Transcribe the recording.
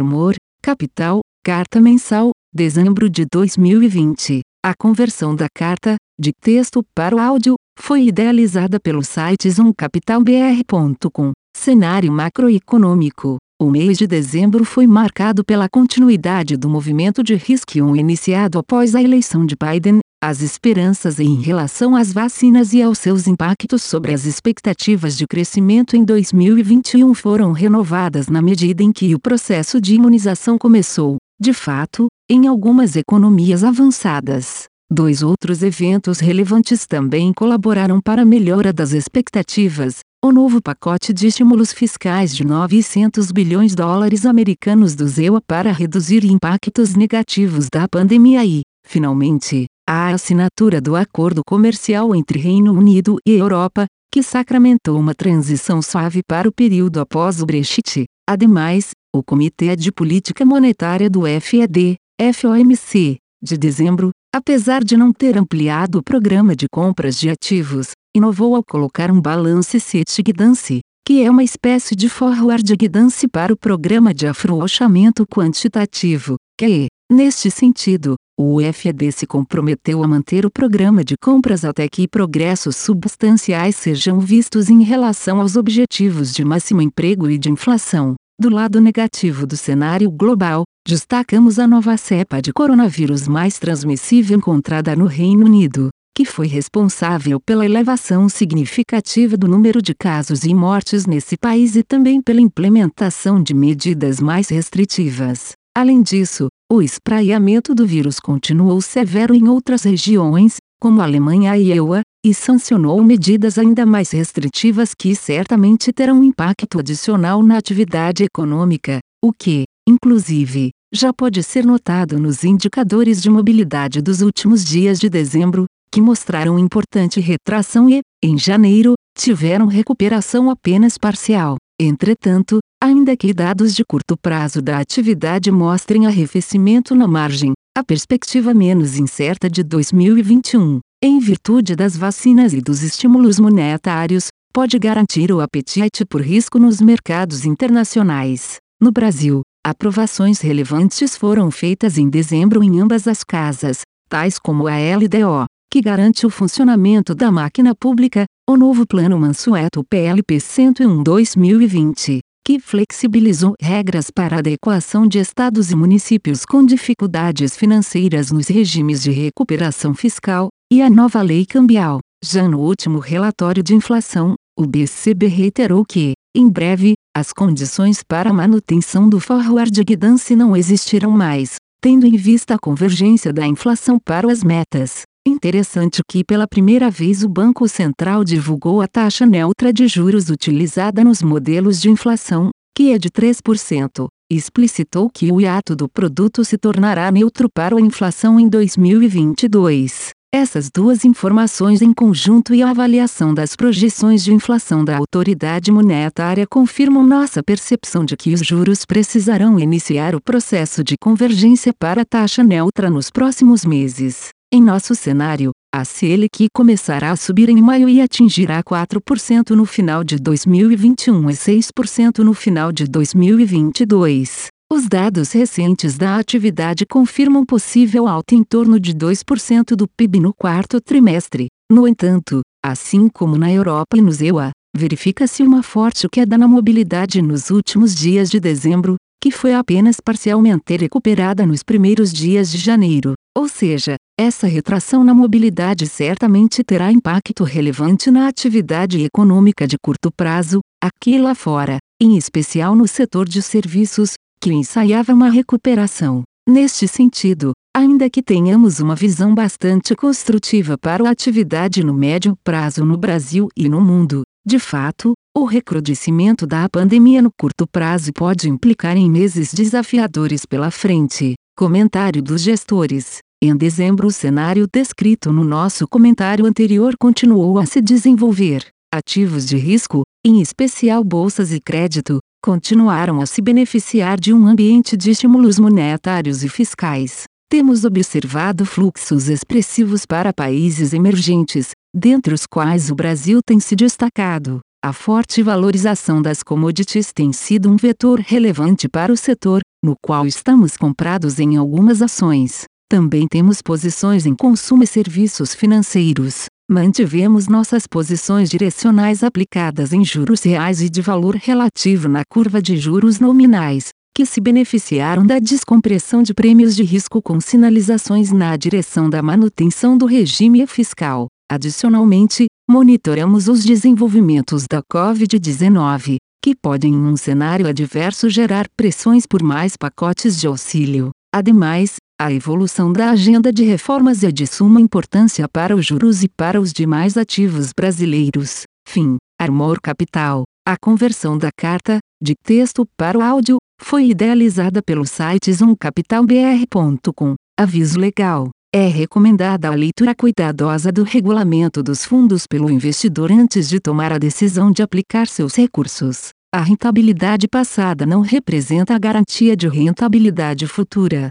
Armor, Capital, Carta Mensal, dezembro de 2020. A conversão da carta, de texto para o áudio, foi idealizada pelo site zoomcapitalbr.com. Cenário macroeconômico. O mês de dezembro foi marcado pela continuidade do movimento de risco iniciado após a eleição de Biden, as esperanças em relação às vacinas e aos seus impactos sobre as expectativas de crescimento em 2021 foram renovadas na medida em que o processo de imunização começou, de fato, em algumas economias avançadas. Dois outros eventos relevantes também colaboraram para a melhora das expectativas. O novo pacote de estímulos fiscais de 900 bilhões de dólares americanos do ZEUA para reduzir impactos negativos da pandemia e, finalmente, a assinatura do acordo comercial entre Reino Unido e Europa, que sacramentou uma transição suave para o período após o Brexit. Ademais, o Comitê de Política Monetária do FED, FOMC, de dezembro, apesar de não ter ampliado o programa de compras de ativos, inovou ao colocar um balance sheet guidance, que é uma espécie de forward guidance para o programa de afrouxamento quantitativo, que, neste sentido, o FED se comprometeu a manter o programa de compras até que progressos substanciais sejam vistos em relação aos objetivos de máximo emprego e de inflação. Do lado negativo do cenário global, destacamos a nova cepa de coronavírus mais transmissível encontrada no Reino Unido, que foi responsável pela elevação significativa do número de casos e mortes nesse país e também pela implementação de medidas mais restritivas. Além disso, o espraiamento do vírus continuou severo em outras regiões, como Alemanha e EUA, e sancionou medidas ainda mais restritivas que certamente terão impacto adicional na atividade econômica, o que, inclusive, já pode ser notado nos indicadores de mobilidade dos últimos dias de dezembro, que mostraram importante retração e, em janeiro, tiveram recuperação apenas parcial. Entretanto, ainda que dados de curto prazo da atividade mostrem arrefecimento na margem, a perspectiva menos incerta de 2021, em virtude das vacinas e dos estímulos monetários, pode garantir o apetite por risco nos mercados internacionais. No Brasil, aprovações relevantes foram feitas em dezembro em ambas as casas, tais como a LDO, que garante o funcionamento da máquina pública, o novo Plano Mansueto PLP 101-2020, que flexibilizou regras para adequação de estados e municípios com dificuldades financeiras nos regimes de recuperação fiscal, e a nova lei cambial. Já no último relatório de inflação, o BCB reiterou que, em breve, as condições para a manutenção do forward guidance não existirão mais, tendo em vista a convergência da inflação para as metas. Interessante que pela primeira vez o Banco Central divulgou a taxa neutra de juros utilizada nos modelos de inflação, que é de 3%, e explicitou que o hiato do produto se tornará neutro para a inflação em 2022. Essas duas informações em conjunto e a avaliação das projeções de inflação da autoridade monetária confirmam nossa percepção de que os juros precisarão iniciar o processo de convergência para a taxa neutra nos próximos meses. Em nosso cenário, a Selic começará a subir em maio e atingirá 4% no final de 2021 e 6% no final de 2022. Os dados recentes da atividade confirmam possível alta em torno de 2% do PIB no quarto trimestre. No entanto, assim como na Europa e no EUA, verifica-se uma forte queda na mobilidade nos últimos dias de dezembro, que foi apenas parcialmente recuperada nos primeiros dias de janeiro. Ou seja, essa retração na mobilidade certamente terá impacto relevante na atividade econômica de curto prazo, aqui e lá fora, em especial no setor de serviços, que ensaiava uma recuperação. Neste sentido, ainda que tenhamos uma visão bastante construtiva para a atividade no médio prazo no Brasil e no mundo, de fato, o recrudescimento da pandemia no curto prazo pode implicar em meses desafiadores pela frente. Comentário dos gestores. Em dezembro, o cenário descrito no nosso comentário anterior continuou a se desenvolver. Ativos de risco, em especial bolsas e crédito, continuaram a se beneficiar de um ambiente de estímulos monetários e fiscais. Temos observado fluxos expressivos para países emergentes, dentre os quais o Brasil tem se destacado. A forte valorização das commodities tem sido um vetor relevante para o setor, no qual estamos comprados em algumas ações. Também temos posições em consumo e serviços financeiros. Mantivemos nossas posições direcionais aplicadas em juros reais e de valor relativo na curva de juros nominais, que se beneficiaram da descompressão de prêmios de risco com sinalizações na direção da manutenção do regime fiscal. Adicionalmente, monitoramos os desenvolvimentos da Covid-19, que podem em um cenário adverso gerar pressões por mais pacotes de auxílio. Ademais, a evolução da agenda de reformas é de suma importância para os juros e para os demais ativos brasileiros. Fim. Armor Capital. A conversão da carta, de texto para o áudio, foi idealizada pelo site zoomcapitalbr.com. Aviso legal. É recomendada a leitura cuidadosa do regulamento dos fundos pelo investidor antes de tomar a decisão de aplicar seus recursos. A rentabilidade passada não representa a garantia de rentabilidade futura.